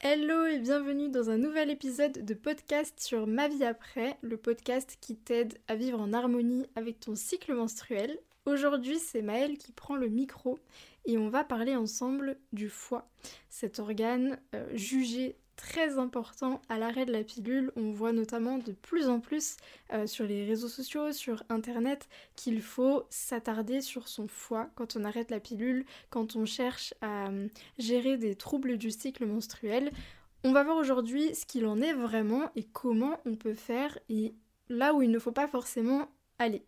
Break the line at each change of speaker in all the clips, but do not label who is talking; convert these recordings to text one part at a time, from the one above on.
Hello et bienvenue dans un nouvel épisode de podcast sur Ma vie après, le podcast qui t'aide à vivre en harmonie avec ton cycle menstruel. Aujourd'hui, c'est Maëlle qui prend le micro et on va parler ensemble du foie, cet organe euh, jugé très important à l'arrêt de la pilule. On voit notamment de plus en plus euh, sur les réseaux sociaux, sur internet, qu'il faut s'attarder sur son foie quand on arrête la pilule, quand on cherche à euh, gérer des troubles du cycle menstruel. On va voir aujourd'hui ce qu'il en est vraiment et comment on peut faire et là où il ne faut pas forcément aller.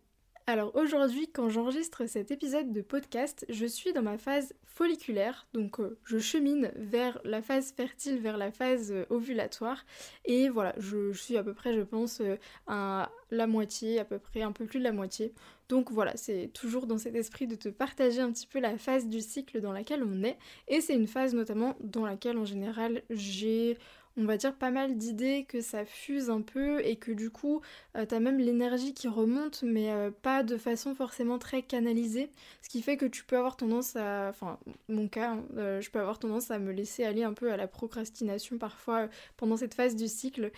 Alors aujourd'hui, quand j'enregistre cet épisode de podcast, je suis dans ma phase folliculaire, donc euh, je chemine vers la phase fertile, vers la phase euh, ovulatoire, et voilà, je, suis à peu près, je pense, euh, à la moitié, à peu près un peu plus de la moitié. Donc voilà, c'est toujours dans cet esprit de te partager un petit peu la phase du cycle dans laquelle on est, et c'est une phase notamment dans laquelle en général j'ai on va dire, pas mal d'idées, que ça fuse un peu et que du coup, euh, t'as même l'énergie qui remonte, mais euh, pas de façon forcément très canalisée. Ce qui fait que tu peux avoir tendance à. Enfin, mon cas, hein, euh, je peux avoir tendance à me laisser aller un peu à la procrastination parfois pendant cette phase du cycle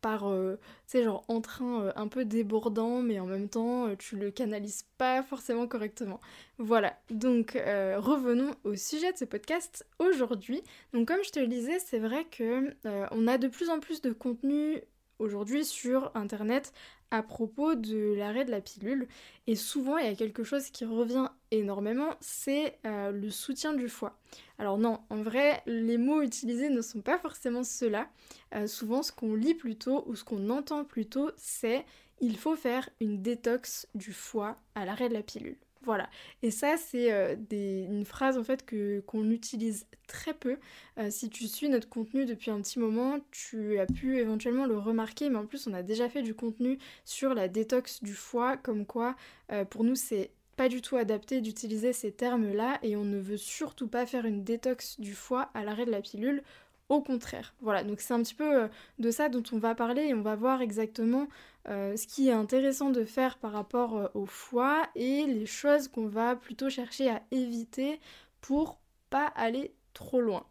par, euh, tu sais, genre en train euh, un peu débordant, mais en même temps, euh, tu le canalises pas forcément correctement. Voilà, donc revenons au sujet de ce podcast aujourd'hui. Donc comme je te le disais, c'est vrai que on a de plus en plus de contenu aujourd'hui sur Internet à propos de l'arrêt de la pilule. Et souvent, il y a quelque chose qui revient énormément, c'est euh, le soutien du foie. Alors non, en vrai, les mots utilisés ne sont pas forcément ceux-là. Euh, souvent, ce qu'on lit plutôt ou ce qu'on entend plutôt, c'est il faut faire une détox du foie à l'arrêt de la pilule. Voilà. Et ça, c'est euh, une phrase en fait que qu'on utilise très peu. Euh, si tu suis notre contenu depuis un petit moment, tu as pu éventuellement le remarquer, mais en plus, on a déjà fait du contenu sur la détox du foie, comme quoi euh, pour nous, c'est pas du tout adapté d'utiliser ces termes-là et on ne veut surtout pas faire une détox du foie à l'arrêt de la pilule. Au contraire. Voilà, donc c'est un petit peu de ça dont on va parler et on va voir exactement euh, ce qui est intéressant de faire par rapport euh, au foie et les choses qu'on va plutôt chercher à éviter pour pas aller trop loin.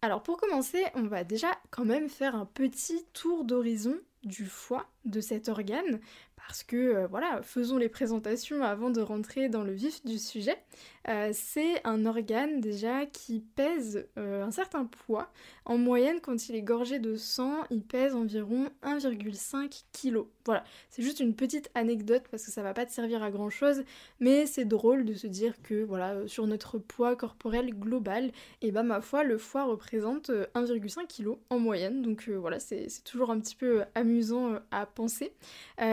Alors pour commencer, on va déjà quand même faire un petit tour d'horizon du foie, de cet organe, parce que euh, voilà, faisons les présentations avant de rentrer dans le vif du sujet. Euh, c'est un organe déjà qui pèse euh, un certain poids. En moyenne, quand il est gorgé de sang, il pèse environ 1,5 kg. Voilà, c'est juste une petite anecdote parce que ça va pas te servir à grand chose, mais c'est drôle de se dire que voilà, sur notre poids corporel global, et bah ma foi, le foie représente 1,5 kg en moyenne. Donc voilà, c'est toujours un petit peu amusant à penser.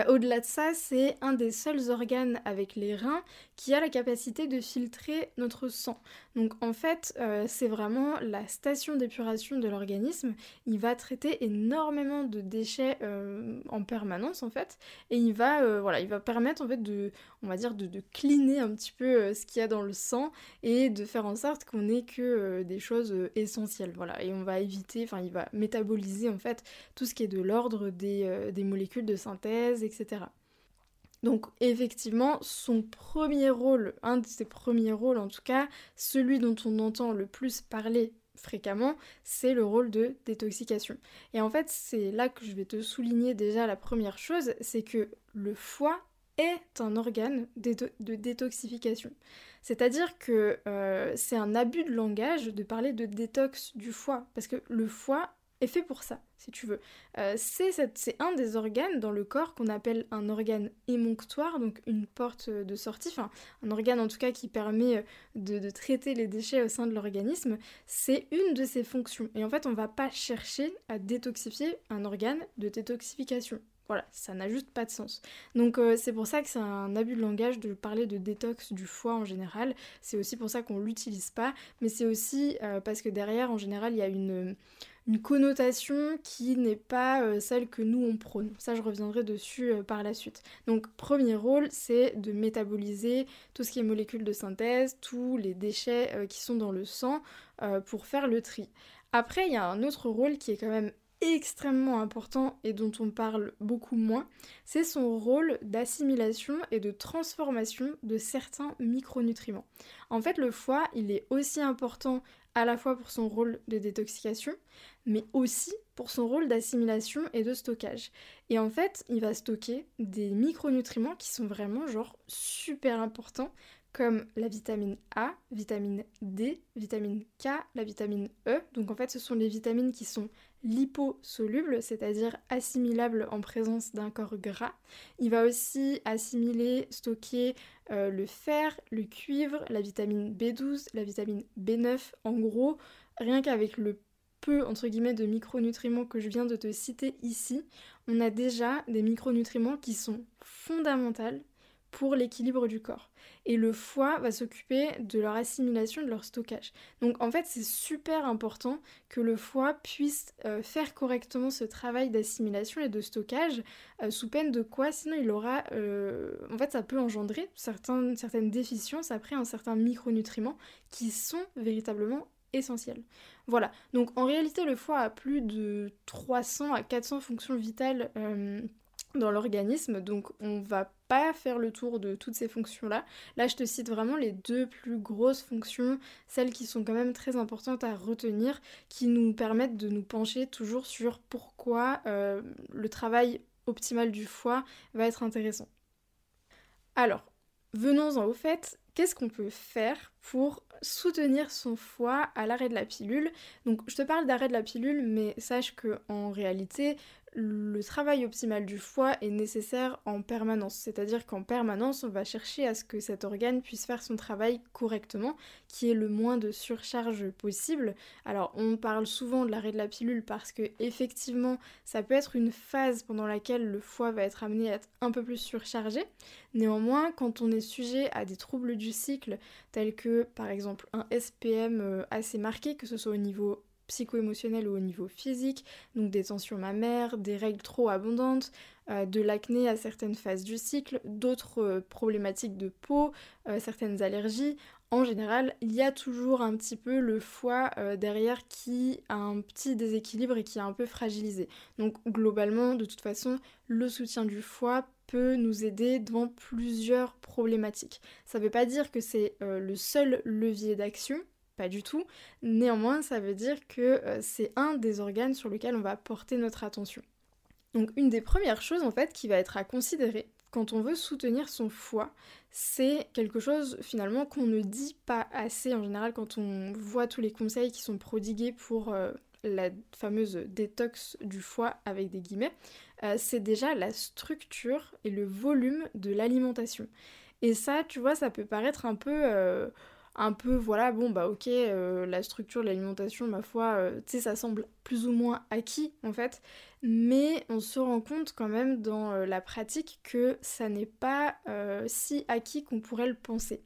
Au-delà de ça, c'est un des seuls organes avec les reins qui a la capacité de filtrer notre sang. Donc en fait, euh, c'est vraiment la station d'épuration de l'organisme. Il va traiter énormément de déchets euh, en permanence en fait, et il va, euh, voilà, il va permettre en fait de, on va dire, de, de cleaner un petit peu ce qu'il y a dans le sang et de faire en sorte qu'on n'ait que des choses essentielles. Voilà, et on va éviter, enfin, il va métaboliser en fait tout ce qui est de l'ordre des, des molécules de synthèse, etc. Donc effectivement, son premier rôle, un de ses premiers rôles en tout cas, celui dont on entend le plus parler fréquemment, c'est le rôle de détoxication. Et en fait, c'est là que je vais te souligner déjà la première chose, c'est que le foie est un organe de détoxification. C'est-à-dire que euh, c'est un abus de langage de parler de détox du foie, parce que le foie est fait pour ça, si tu veux. Euh, c'est un des organes dans le corps qu'on appelle un organe émonctoire, donc une porte de sortie, un organe en tout cas qui permet euh, de, traiter les déchets au sein de l'organisme. C'est une de ses fonctions. Et en fait, on va pas chercher à détoxifier un organe de détoxification. Voilà, ça n'a juste pas de sens. Donc euh, c'est pour ça que c'est un abus de langage de parler de détox du foie en général. C'est aussi pour ça qu'on l'utilise pas, mais c'est aussi parce que derrière, en général, il y a une connotation qui n'est pas euh, celle que nous on prône. Ça, je reviendrai dessus euh, par la suite. Donc, premier rôle, c'est de métaboliser tout ce qui est molécules de synthèse, tous les déchets euh, qui sont dans le sang pour faire le tri. Après, il y a un autre rôle qui est quand même extrêmement important et dont on parle beaucoup moins, c'est son rôle d'assimilation et de transformation de certains micronutriments. En fait, le foie, il est aussi important à la fois pour son rôle de détoxication, mais aussi pour son rôle d'assimilation et de stockage. Et en fait, il va stocker des micronutriments qui sont vraiment genre super importants comme la vitamine A, vitamine D, vitamine K, la vitamine E. Donc en fait, ce sont les vitamines qui sont liposolubles, c'est-à-dire assimilables en présence d'un corps gras. Il va aussi assimiler, stocker euh, le fer, le cuivre, la vitamine B12, la vitamine B9. En gros, rien qu'avec le peu de micronutriments que je viens de te citer ici, on a déjà des micronutriments qui sont fondamentaux pour l'équilibre du corps. Et le foie va s'occuper de leur assimilation, de leur stockage. Donc en fait, c'est super important que le foie puisse euh, faire correctement ce travail d'assimilation et de stockage, euh, sous peine de quoi Sinon, il aura... Euh, en fait, ça peut engendrer certaines, certaines déficiences après un certain micronutriments qui sont véritablement essentiels. Voilà, donc en réalité le foie a plus de 300 à 400 fonctions vitales dans l'organisme, donc on va pas faire le tour de toutes ces fonctions-là. Là, je te cite vraiment les deux plus grosses fonctions, celles qui sont quand même très importantes à retenir, qui nous permettent de nous pencher toujours sur pourquoi euh, le travail optimal du foie va être intéressant. Alors, venons-en au fait, qu'est-ce qu'on peut faire pour soutenir son foie à l'arrêt de la pilule. Donc je te parle d'arrêt de la pilule, mais sache que en réalité, le travail optimal du foie est nécessaire en permanence. C'est-à-dire qu'en permanence, on va chercher à ce que cet organe puisse faire son travail correctement, qui est le moins de surcharge possible. Alors, on parle souvent de l'arrêt de la pilule parce que effectivement, ça peut être une phase pendant laquelle le foie va être amené à être un peu plus surchargé. Néanmoins, quand on est sujet à des troubles du cycle, tels que par exemple un SPM euh, assez marqué, que ce soit au niveau psycho-émotionnel ou au niveau physique, donc des tensions mammaires, des règles trop abondantes, euh, de l'acné à certaines phases du cycle, d'autres euh, problématiques de peau, certaines allergies. En général, il y a toujours un petit peu le foie derrière qui a un petit déséquilibre et qui est un peu fragilisé. Donc globalement, de toute façon, le soutien du foie peut nous aider dans plusieurs problématiques. Ça ne veut pas dire que c'est le seul levier d'action, pas du tout. Néanmoins, ça veut dire que euh, c'est un des organes sur lequel on va porter notre attention. Donc une des premières choses en fait qui va être à considérer quand on veut soutenir son foie, c'est quelque chose finalement qu'on ne dit pas assez en général quand on voit tous les conseils qui sont prodigués pour euh, la fameuse détox du foie avec des guillemets, euh, c'est déjà la structure et le volume de l'alimentation. Et ça, tu vois, ça peut paraître un peu un peu, voilà, bon, bah ok, euh, la structure de l'alimentation, ma foi, euh, tu sais, ça semble plus ou moins acquis en fait, mais on se rend compte quand même dans euh, la pratique que ça n'est pas si acquis qu'on pourrait le penser.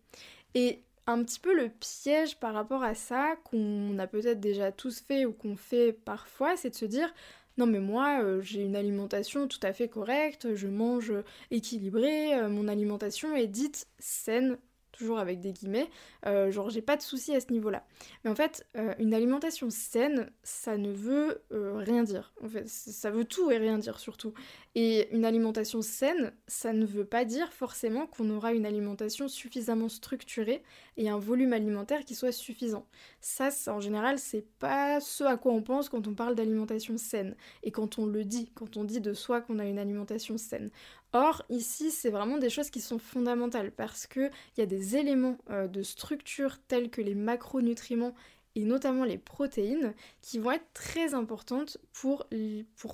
Et un petit peu le piège par rapport à ça, qu'on a peut-être déjà tous fait ou qu'on fait parfois, c'est de se dire non mais moi j'ai une alimentation tout à fait correcte, je mange équilibré, mon alimentation est dite saine, toujours avec des guillemets, euh, genre j'ai pas de soucis à ce niveau-là. Mais en fait, euh, une alimentation saine, ça ne veut euh, rien dire. En fait, ça veut tout et rien dire surtout. Et une alimentation saine, ça ne veut pas dire forcément qu'on aura une alimentation suffisamment structurée et un volume alimentaire qui soit suffisant. Ça, ça en général, c'est pas ce à quoi on pense quand on parle d'alimentation saine et quand on le dit, quand on dit de soi qu'on a une alimentation saine. Or, ici, c'est vraiment des choses qui sont fondamentales parce qu'il y a des éléments euh, de structure tels que les macronutriments et notamment les protéines qui vont être très importantes pour,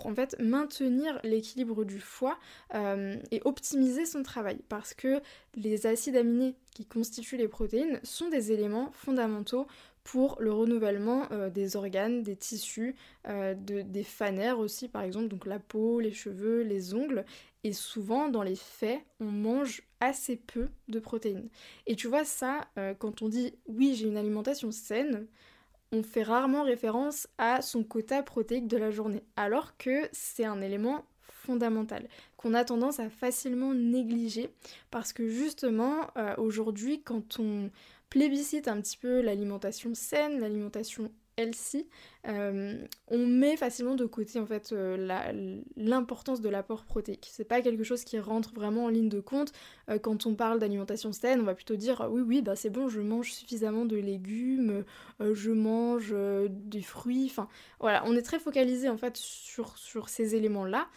en fait maintenir l'équilibre du foie euh, et optimiser son travail. Parce que les acides aminés qui constituent les protéines sont des éléments fondamentaux pour le renouvellement euh, des organes, des tissus, des fanères aussi par exemple, donc la peau, les cheveux, les ongles, et souvent, dans les faits, on mange assez peu de protéines. Et tu vois, ça, euh, quand on dit oui, j'ai une alimentation saine, on fait rarement référence à son quota protéique de la journée, alors que c'est un élément fondamental qu'on a tendance à facilement négliger parce que justement euh, aujourd'hui quand on plébiscite un petit peu l'alimentation saine, l'alimentation healthy, on met facilement de côté en fait l'importance de l'apport protéique. C'est pas quelque chose qui rentre vraiment en ligne de compte. quand on parle d'alimentation saine, on va plutôt dire oui oui bah c'est bon, je mange suffisamment de légumes, je mange des fruits. Voilà, on est très focalisé en fait sur, ces éléments là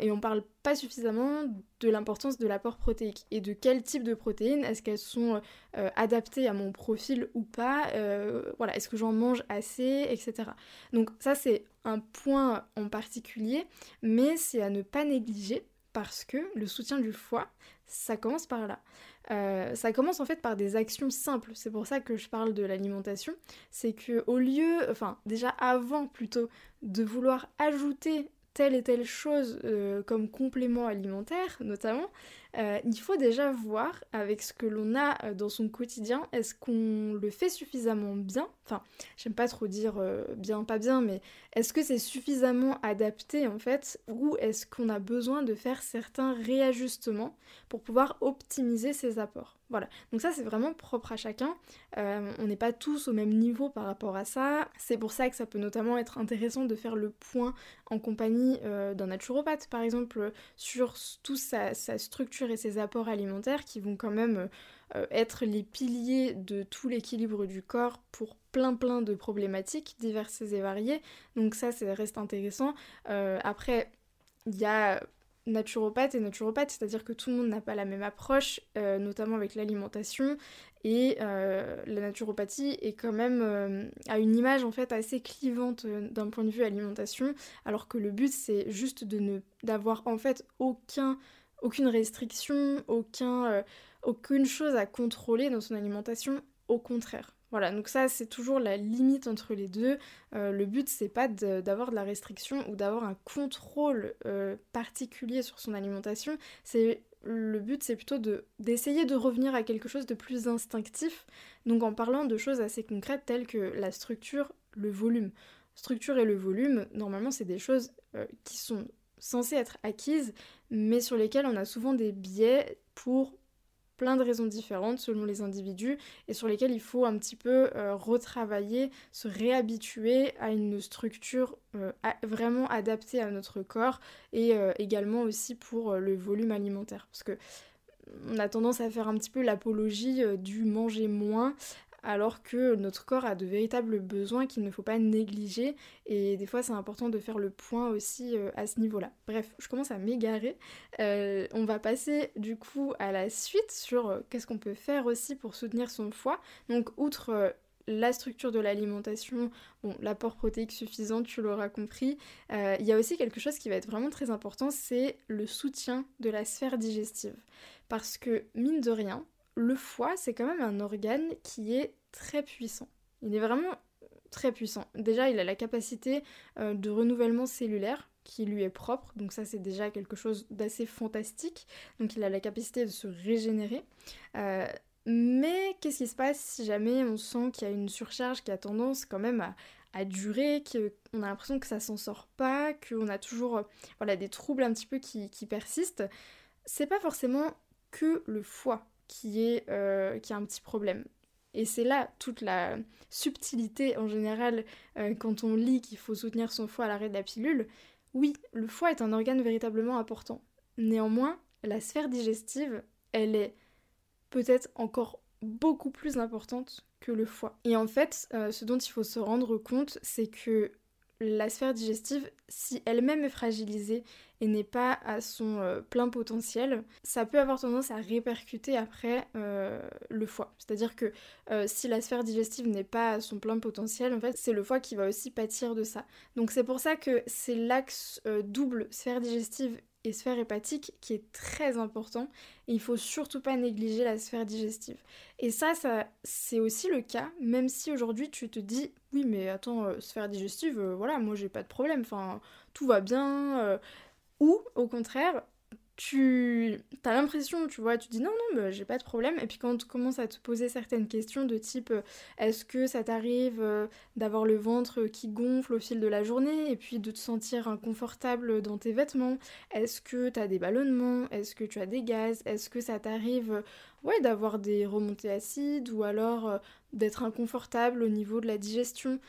et on parle pas suffisamment de l'importance de l'apport protéique et de quel type de protéines, est-ce qu'elles sont euh, adaptées à mon profil ou pas, euh, voilà, est-ce que j'en mange assez, etc. Donc ça c'est un point en particulier, mais c'est à ne pas négliger parce que le soutien du foie, ça commence par là. Euh, ça commence en fait par des actions simples. C'est pour ça que je parle de l'alimentation. C'est que au lieu, enfin déjà avant plutôt, de vouloir ajouter telle et telle chose euh, comme complément alimentaire notamment, euh, il faut déjà voir avec ce que l'on a euh, dans son quotidien, est-ce qu'on le fait suffisamment bien? Enfin, j'aime pas trop dire bien, pas bien, mais est-ce que c'est suffisamment adapté en fait? Ou est-ce qu'on a besoin de faire certains réajustements pour pouvoir optimiser ses apports? Voilà, donc ça c'est vraiment propre à chacun. Euh, on n'est pas tous au même niveau par rapport à ça. C'est pour ça que ça peut notamment être intéressant de faire le point en compagnie euh, d'un naturopathe par exemple sur toute sa, structure et ses apports alimentaires qui vont quand même euh, être les piliers de tout l'équilibre du corps pour plein plein de problématiques diverses et variées. Donc ça, ça reste intéressant. après, il y a naturopathe et naturopathe, c'est-à-dire que tout le monde n'a pas la même approche, euh, notamment avec l'alimentation, et euh, la naturopathie est quand même euh, à une image en fait assez clivante d'un point de vue alimentation, alors que le but c'est juste de ne d'avoir en fait aucun aucune restriction, aucun aucune chose à contrôler dans son alimentation, au contraire. Voilà, donc ça c'est toujours la limite entre les deux. Euh, le but c'est pas d'avoir de, la restriction ou d'avoir un contrôle euh, particulier sur son alimentation. C'est le but c'est plutôt d'essayer de revenir à quelque chose de plus instinctif. Donc en parlant de choses assez concrètes telles que la structure, le volume. Structure et le volume, normalement c'est des choses euh, qui sont censées être acquises, mais sur lesquelles on a souvent des biais pour plein de raisons différentes selon les individus et sur lesquelles il faut un petit peu euh, retravailler, se réhabituer à une structure euh, vraiment adaptée à notre corps et euh, également aussi pour le volume alimentaire. Parce que on a tendance à faire un petit peu l'apologie du manger moins alors que notre corps a de véritables besoins qu'il ne faut pas négliger et des fois c'est important de faire le point aussi euh, à ce niveau-là. Bref, je commence à m'égarer. Euh, on va passer du coup à la suite sur euh, qu'est-ce qu'on peut faire aussi pour soutenir son foie. Donc outre la structure de l'alimentation, bon, l'apport protéique suffisant, tu l'auras compris. Il y a aussi quelque chose qui va être vraiment très important, c'est le soutien de la sphère digestive. Parce que, mine de rien, le foie, c'est quand même un organe qui est très puissant. Il est vraiment très puissant. Déjà, il a la capacité euh, de renouvellement cellulaire qui lui est propre, donc ça c'est déjà quelque chose d'assez fantastique. Donc il a la capacité de se régénérer. Euh, mais qu'est-ce qui se passe si jamais on sent qu'il y a une surcharge qui a tendance quand même à, durer, qu'on a l'impression que ça s'en sort pas, qu'on a toujours euh, voilà, des troubles un petit peu qui, qui persistent? C'est pas forcément que le foie qui, est, euh, qui a un petit problème. Et c'est là toute la subtilité en général euh, quand on lit qu'il faut soutenir son foie à l'arrêt de la pilule. Oui, le foie est un organe véritablement important. Néanmoins, la sphère digestive, elle est peut-être encore beaucoup plus importante que le foie. Et en fait, euh, ce dont il faut se rendre compte, c'est que la sphère digestive, si elle-même est fragilisée et n'est pas à son euh, plein potentiel, ça peut avoir tendance à répercuter après euh, le foie. C'est-à-dire que euh, si la sphère digestive n'est pas à son plein potentiel, en fait, c'est le foie qui va aussi pâtir de ça. Donc c'est pour ça que c'est l'axe double sphère digestive et sphère hépatique qui est très important et il faut surtout pas négliger la sphère digestive. Et ça, ça c'est aussi le cas, même si aujourd'hui tu te dis oui mais attends, euh, sphère digestive, euh, voilà, moi j'ai pas de problème, enfin tout va bien. Euh. ou au contraire, tu as l'impression, tu vois, tu dis non, non, bah, j'ai pas de problème. Et puis quand tu commences à te poser certaines questions de type euh, est-ce que ça t'arrive euh, d'avoir le ventre qui gonfle au fil de la journée et puis de te sentir inconfortable dans tes vêtements? Est-ce que tu as des ballonnements? Est-ce que tu as des gaz? Est-ce que ça t'arrive euh, ouais, d'avoir des remontées acides ou alors d'être inconfortable au niveau de la digestion?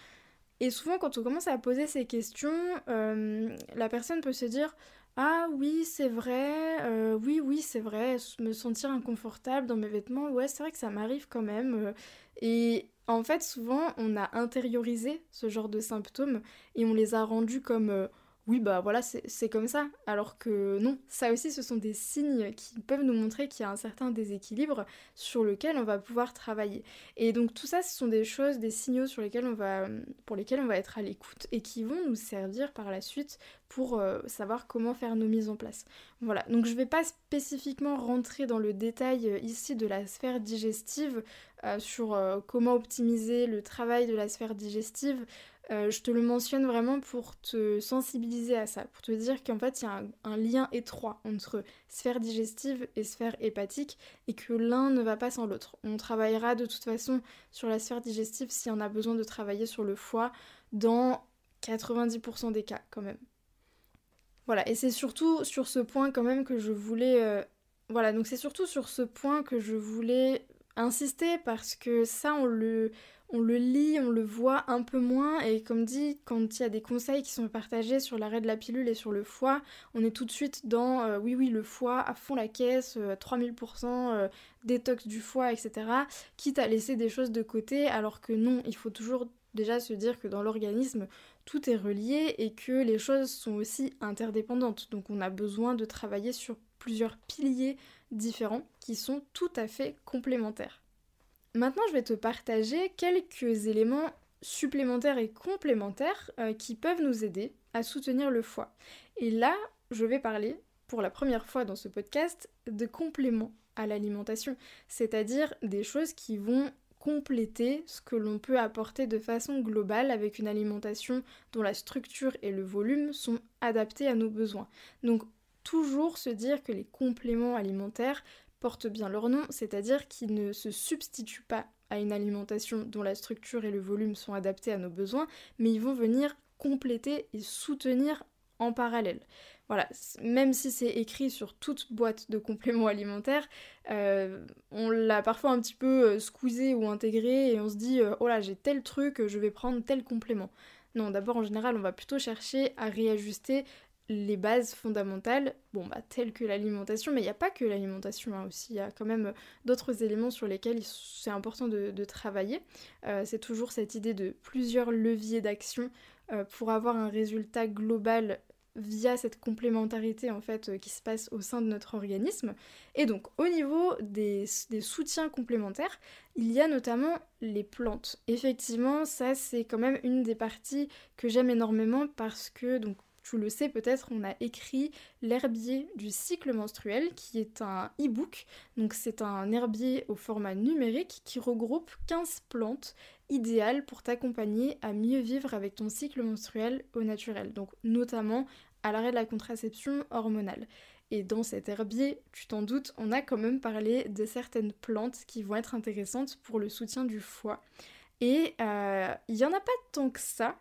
Et souvent, quand on commence à poser ces questions, la personne peut se dire Ah oui, c'est vrai, euh, oui, oui, c'est vrai, me sentir inconfortable dans mes vêtements, ouais, c'est vrai que ça m'arrive quand même. Et en fait, souvent, on a intériorisé ce genre de symptômes et on les a rendus comme oui, bah voilà, c'est comme ça. Alors que non, ça aussi, ce sont des signes qui peuvent nous montrer qu'il y a un certain déséquilibre sur lequel on va pouvoir travailler. Et donc tout ça, ce sont des choses, des signaux sur lesquels on va, pour lesquels on va être à l'écoute et qui vont nous servir par la suite pour euh, savoir comment faire nos mises en place. Voilà, donc je ne vais pas spécifiquement rentrer dans le détail euh, ici de la sphère digestive euh, sur comment optimiser le travail de la sphère digestive. Euh, je te le mentionne vraiment pour te sensibiliser à ça, pour te dire qu'en fait il y a un, lien étroit entre sphère digestive et sphère hépatique et que l'un ne va pas sans l'autre. On travaillera de toute façon sur la sphère digestive si on a besoin de travailler sur le foie dans 90% des cas quand même. Voilà, et c'est surtout sur ce point quand même que je voulais... Euh, voilà, donc c'est surtout sur ce point que je voulais insister parce que ça on le on le lit, on le voit un peu moins et comme dit, quand il y a des conseils qui sont partagés sur l'arrêt de la pilule et sur le foie, on est tout de suite dans euh, oui oui le foie à fond la caisse, 3000% euh, euh, détox du foie, etc. Quitte à laisser des choses de côté alors que non, il faut toujours déjà se dire que dans l'organisme tout est relié et que les choses sont aussi interdépendantes. Donc on a besoin de travailler sur plusieurs piliers différents qui sont tout à fait complémentaires. Maintenant, je vais te partager quelques éléments supplémentaires et complémentaires euh, qui peuvent nous aider à soutenir le foie. Et là, je vais parler pour la première fois dans ce podcast de compléments à l'alimentation, c'est-à-dire des choses qui vont compléter ce que l'on peut apporter de façon globale avec une alimentation dont la structure et le volume sont adaptés à nos besoins. Donc toujours se dire que les compléments alimentaires portent bien leur nom, c'est-à-dire qu'ils ne se substituent pas à une alimentation dont la structure et le volume sont adaptés à nos besoins, mais ils vont venir compléter et soutenir en parallèle. Voilà, même si c'est écrit sur toute boîte de compléments alimentaires, euh, on l'a parfois un petit peu euh, squeezé ou intégré et on se dit euh, oh là j'ai tel truc, je vais prendre tel complément. Non, d'abord en général on va plutôt chercher à réajuster les bases fondamentales, bon bah telles que l'alimentation, mais il n'y a pas que l'alimentation hein, aussi, il y a quand même d'autres éléments sur lesquels c'est important de, travailler. Euh, c'est toujours cette idée de plusieurs leviers d'action euh, pour avoir un résultat global via cette complémentarité en fait euh, qui se passe au sein de notre organisme. Et donc au niveau des, des soutiens complémentaires, il y a notamment les plantes. Effectivement, ça c'est quand même une des parties que j'aime énormément parce que donc tu le sais peut-être, on a écrit l'herbier du cycle menstruel qui est un e-book. Donc c'est un herbier au format numérique qui regroupe 15 plantes idéales pour t'accompagner à mieux vivre avec ton cycle menstruel au naturel. Donc notamment à l'arrêt de la contraception hormonale. Et dans cet herbier, tu t'en doutes, on a quand même parlé de certaines plantes qui vont être intéressantes pour le soutien du foie. Et euh, il n'y en a pas tant que ça,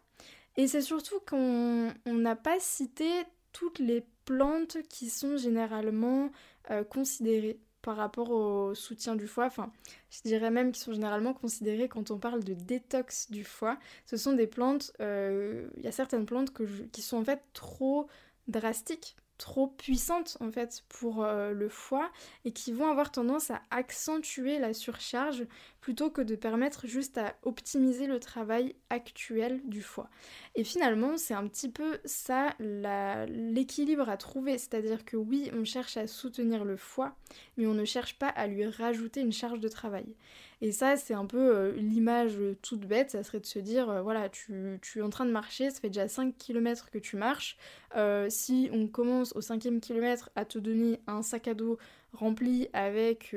et c'est surtout qu'on n'a pas cité toutes les plantes qui sont généralement euh, considérées par rapport au soutien du foie. Enfin, je dirais même qu'ils sont généralement considérées quand on parle de détox du foie. Ce sont des plantes, euh, il y a certaines plantes qui sont en fait trop drastiques trop puissantes en fait pour euh, le foie et qui vont avoir tendance à accentuer la surcharge plutôt que de permettre juste à optimiser le travail actuel du foie. Et finalement, c'est un petit peu ça l'équilibre à trouver, c'est-à-dire que oui, on cherche à soutenir le foie, mais on ne cherche pas à lui rajouter une charge de travail. Et ça, c'est un peu euh, l'image toute bête, ça serait de se dire, euh, voilà, tu, es en train de marcher, ça fait déjà 5 km que tu marches, euh, si on commence au cinquième kilomètre à te donner un sac à dos rempli avec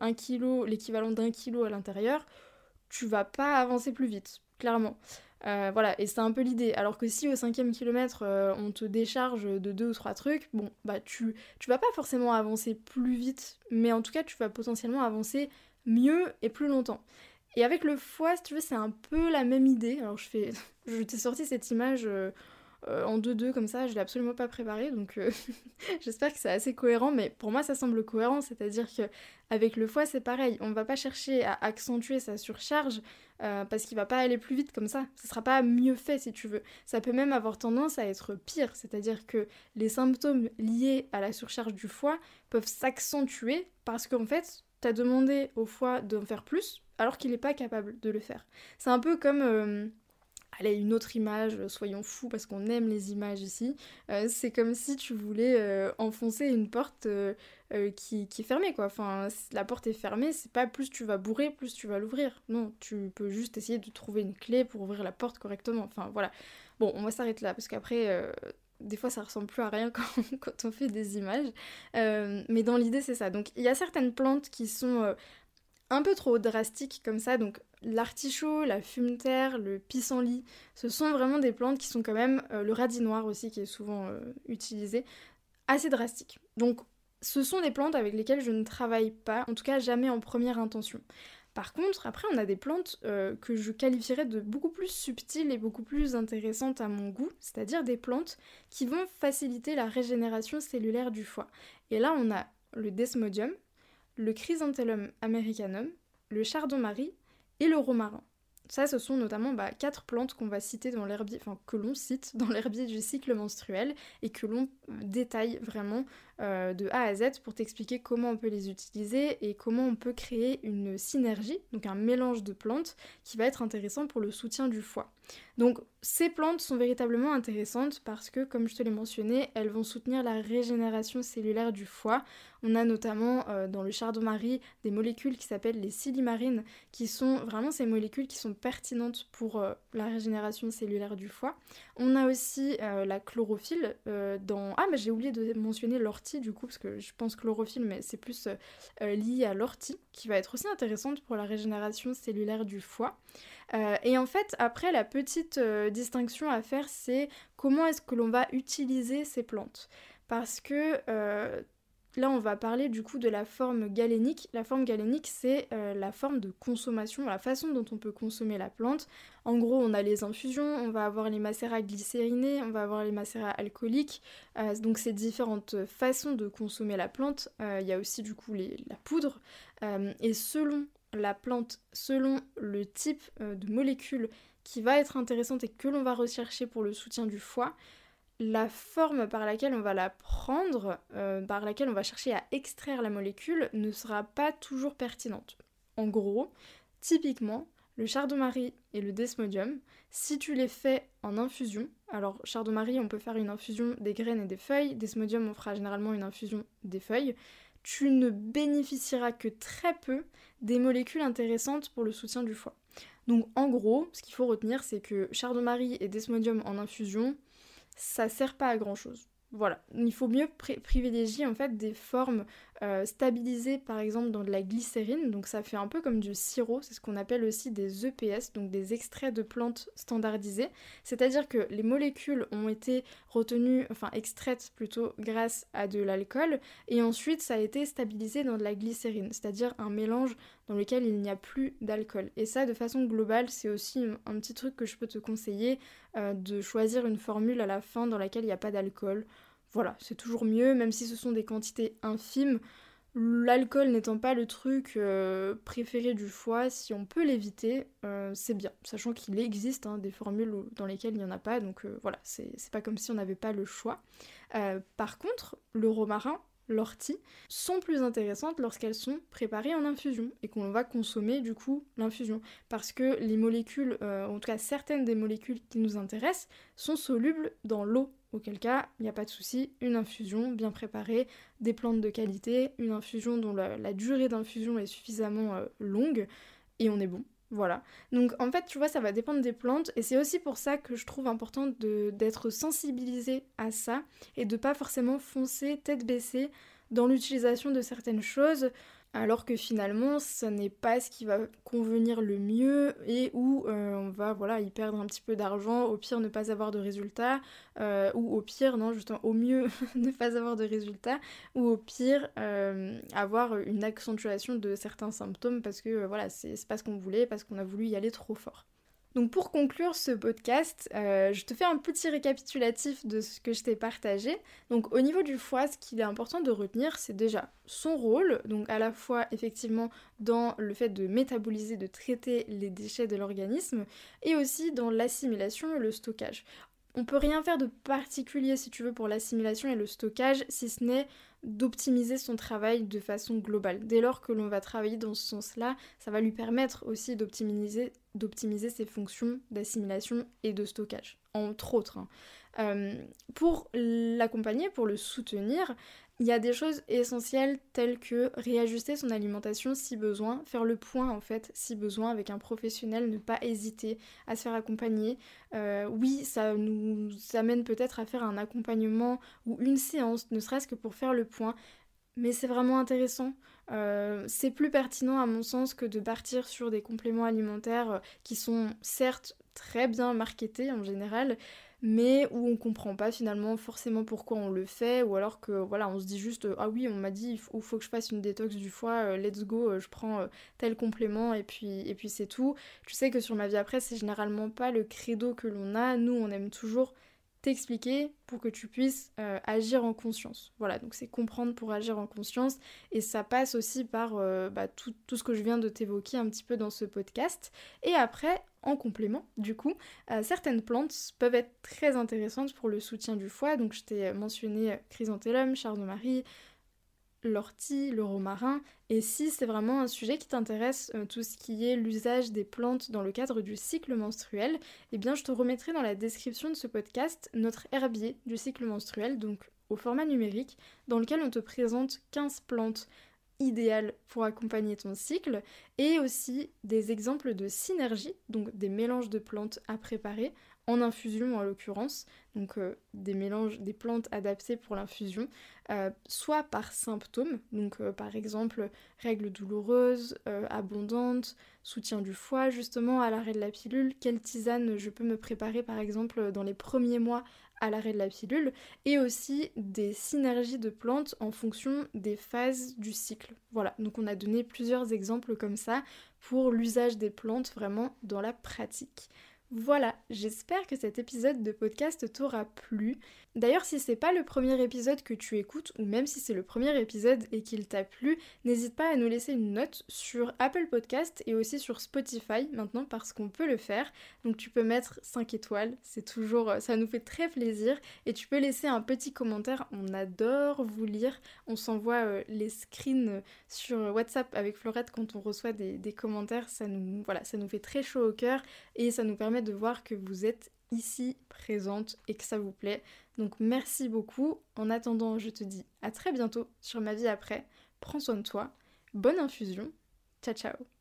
un kilo, l'équivalent d'un kilo à l'intérieur, tu vas pas avancer plus vite, clairement. voilà, et c'est un peu l'idée. Alors que si au cinquième kilomètre on te décharge de deux ou trois trucs, bon, bah tu, tu vas pas forcément avancer plus vite, mais en tout cas tu vas potentiellement avancer mieux et plus longtemps. Et avec le foie, si tu veux, c'est un peu la même idée. Alors je fais, je t'ai sorti cette image euh, en deux-deux comme ça, je l'ai absolument pas préparé, donc j'espère que c'est assez cohérent, mais pour moi ça semble cohérent, c'est-à-dire que avec le foie c'est pareil, on va pas chercher à accentuer sa surcharge parce qu'il va pas aller plus vite comme ça, ce sera pas mieux fait si tu veux. Ça peut même avoir tendance à être pire, c'est-à-dire que les symptômes liés à la surcharge du foie peuvent s'accentuer parce qu'en fait, t'as demandé au foie d'en faire plus alors qu'il n'est pas capable de le faire. C'est un peu comme... Euh, allez, une autre image, soyons fous parce qu'on aime les images ici. Euh, c'est comme si tu voulais euh, enfoncer une porte qui, qui, est fermée, quoi. La porte est fermée, c'est pas plus tu vas bourrer, plus tu vas l'ouvrir. Non, tu peux juste essayer de trouver une clé pour ouvrir la porte correctement. Enfin, voilà. Bon, on va s'arrêter là parce qu'après, des fois ça ressemble plus à rien quand, on fait des images. Euh, mais dans l'idée c'est ça. Donc il y a certaines plantes qui sont euh, un peu trop drastiques comme ça. Donc l'artichaut, la fumeterre, le pissenlit, ce sont vraiment des plantes qui sont quand même, euh, le radis noir aussi qui est souvent utilisé, assez drastiques. Donc ce sont des plantes avec lesquelles je ne travaille pas, en tout cas jamais en première intention. Par contre, après, on a des plantes euh, que je qualifierais de beaucoup plus subtiles et beaucoup plus intéressantes à mon goût, c'est-à-dire des plantes qui vont faciliter la régénération cellulaire du foie. Et là, on a le desmodium, le chrysanthellum americanum, le chardon-marie et le romarin. Ça, ce sont notamment bah, quatre plantes qu'on va citer dans l'herbier, enfin que l'on cite dans l'herbier du cycle menstruel et que l'on détaille vraiment euh, de A à Z pour t'expliquer comment on peut les utiliser et comment on peut créer une synergie, donc un mélange de plantes qui va être intéressant pour le soutien du foie. Donc ces plantes sont véritablement intéressantes parce que, comme je te l'ai mentionné, elles vont soutenir la régénération cellulaire du foie. On a notamment euh, dans le chardon-marie des molécules qui s'appellent les silimarines, qui sont vraiment ces molécules qui sont pertinentes pour euh, la régénération cellulaire du foie. On a aussi la chlorophylle dans... Ah mais j'ai oublié de mentionner l'ortie du coup, parce que je pense chlorophylle, mais c'est plus euh, euh, lié à l'ortie, qui va être aussi intéressante pour la régénération cellulaire du foie. Euh, et en fait, après, la petite distinction à faire, c'est comment est-ce que l'on va utiliser ces plantes. Parce que Là, on va parler du coup de la forme galénique. La forme galénique, c'est euh, la forme de consommation, la façon dont on peut consommer la plante. En gros, on a les infusions, on va avoir les macérats glycérinés, on va avoir les macérats alcooliques. Euh, donc, c'est différentes façons de consommer la plante. Euh, il y a aussi du coup la poudre. et selon la plante, selon le type de molécule qui va être intéressante et que l'on va rechercher pour le soutien du foie, la forme par laquelle on va la prendre, euh, par laquelle on va chercher à extraire la molécule, ne sera pas toujours pertinente. En gros, typiquement, le chardon-marie et le desmodium, si tu les fais en infusion, alors chardon-marie, on peut faire une infusion des graines et des feuilles, desmodium, on fera généralement une infusion des feuilles, tu ne bénéficieras que très peu des molécules intéressantes pour le soutien du foie. Donc en gros, ce qu'il faut retenir, c'est que chardon-marie et desmodium en infusion, ça sert pas à grand chose. Voilà, il faut mieux privilégier en fait des formes euh, stabilisées par exemple dans de la glycérine, donc ça fait un peu comme du sirop, c'est ce qu'on appelle aussi des EPS, donc des extraits de plantes standardisés, c'est-à-dire que les molécules ont été retenues, enfin extraites plutôt grâce à de l'alcool, et ensuite ça a été stabilisé dans de la glycérine, c'est-à-dire un mélange dans lequel il n'y a plus d'alcool. Et ça de façon globale c'est aussi un petit truc que je peux te conseiller, euh, de choisir une formule à la fin dans laquelle il n'y a pas d'alcool voilà, c'est toujours mieux, même si ce sont des quantités infimes. L'alcool n'étant pas le truc euh, préféré du foie, si on peut l'éviter, euh, c'est bien. Sachant qu'il existe hein, des formules dans lesquelles il n'y en a pas, donc euh, voilà, c'est pas comme si on n'avait pas le choix. par contre, le romarin, l'ortie, sont plus intéressantes lorsqu'elles sont préparées en infusion et qu'on va consommer du coup l'infusion. Parce que les molécules, en tout cas certaines des molécules qui nous intéressent, sont solubles dans l'eau auquel cas il n'y a pas de souci, une infusion bien préparée, des plantes de qualité, une infusion dont la, durée d'infusion est suffisamment euh, longue et on est bon. Voilà. Donc en fait, tu vois, ça va dépendre des plantes et c'est aussi pour ça que je trouve important d'être sensibilisé à ça et de pas forcément foncer tête baissée dans l'utilisation de certaines choses alors que finalement ce n'est pas ce qui va convenir le mieux et où on va voilà y perdre un petit peu d'argent, au pire ne pas avoir de résultats, euh, ou au pire non justement au mieux ne pas avoir de résultats, ou au pire euh, avoir une accentuation de certains symptômes parce que voilà c'est pas ce qu'on voulait, parce qu'on a voulu y aller trop fort. Donc pour conclure ce podcast, euh, je te fais un petit récapitulatif de ce que je t'ai partagé. Donc au niveau du foie, ce qu'il est important de retenir, c'est déjà son rôle, donc à la fois effectivement dans le fait de métaboliser, de traiter les déchets de l'organisme, et aussi dans l'assimilation et le stockage. On peut rien faire de particulier si tu veux pour l'assimilation et le stockage, si ce n'est d'optimiser son travail de façon globale. Dès lors que l'on va travailler dans ce sens-là, ça va lui permettre aussi d'optimiser, ses fonctions d'assimilation et de stockage, entre autres. Hein. Euh, pour l'accompagner, pour le soutenir, il y a des choses essentielles telles que réajuster son alimentation si besoin, faire le point en fait si besoin avec un professionnel, ne pas hésiter à se faire accompagner. Euh, oui, ça nous amène peut-être à faire un accompagnement ou une séance, ne serait-ce que pour faire le point, mais c'est vraiment intéressant. Euh, c'est plus pertinent à mon sens que de partir sur des compléments alimentaires qui sont certes très bien marketés en général, mais où on comprend pas finalement forcément pourquoi on le fait, ou alors que voilà, on se dit juste ah oui, on m'a dit il faut, faut, que je fasse une détox du foie, euh, let's go, euh, je prends euh, tel complément et puis et puis c'est tout. Tu sais que sur ma vie après, c'est généralement pas le credo que l'on a. Nous, on aime toujours t'expliquer pour que tu puisses agir en conscience. Voilà, donc c'est comprendre pour agir en conscience et ça passe aussi par bah, tout, ce que je viens de t'évoquer un petit peu dans ce podcast. Et après, en complément, du coup, euh, certaines plantes peuvent être très intéressantes pour le soutien du foie. Donc je t'ai mentionné euh, chrysanthellum, chardon-marie, l'ortie, le romarin. Et si c'est vraiment un sujet qui t'intéresse, euh, tout ce qui est l'usage des plantes dans le cadre du cycle menstruel, eh bien je te remettrai dans la description de ce podcast notre herbier du cycle menstruel, donc au format numérique, dans lequel on te présente 15 plantes idéal pour accompagner ton cycle et aussi des exemples de synergie, donc des mélanges de plantes à préparer en infusion en l'occurrence, donc euh, des mélanges, des plantes adaptées pour l'infusion, euh, soit par symptômes, donc euh, par exemple règles douloureuses, abondantes, soutien du foie justement à l'arrêt de la pilule, quelle tisane je peux me préparer par exemple dans les premiers mois à l'arrêt de la pilule, et aussi des synergies de plantes en fonction des phases du cycle. Voilà, donc on a donné plusieurs exemples comme ça pour l'usage des plantes vraiment dans la pratique. Voilà, j'espère que cet épisode de podcast t'aura plu. D'ailleurs, si c'est pas le premier épisode que tu écoutes, ou même si c'est le premier épisode et qu'il t'a plu, n'hésite pas à nous laisser une note sur Apple Podcast et aussi sur Spotify maintenant parce qu'on peut le faire. Donc tu peux mettre 5 étoiles, c'est toujours, ça nous fait très plaisir. Et tu peux laisser un petit commentaire, on adore vous lire. On s'envoie euh, les screens sur WhatsApp avec Florette quand on reçoit des, commentaires, ça nous, ça nous fait très chaud au cœur et ça nous permet de voir que vous êtes ici présente et que ça vous plaît. Donc merci beaucoup. En attendant, je te dis à très bientôt sur ma vie après. Prends soin de toi. Bonne infusion. Ciao ciao.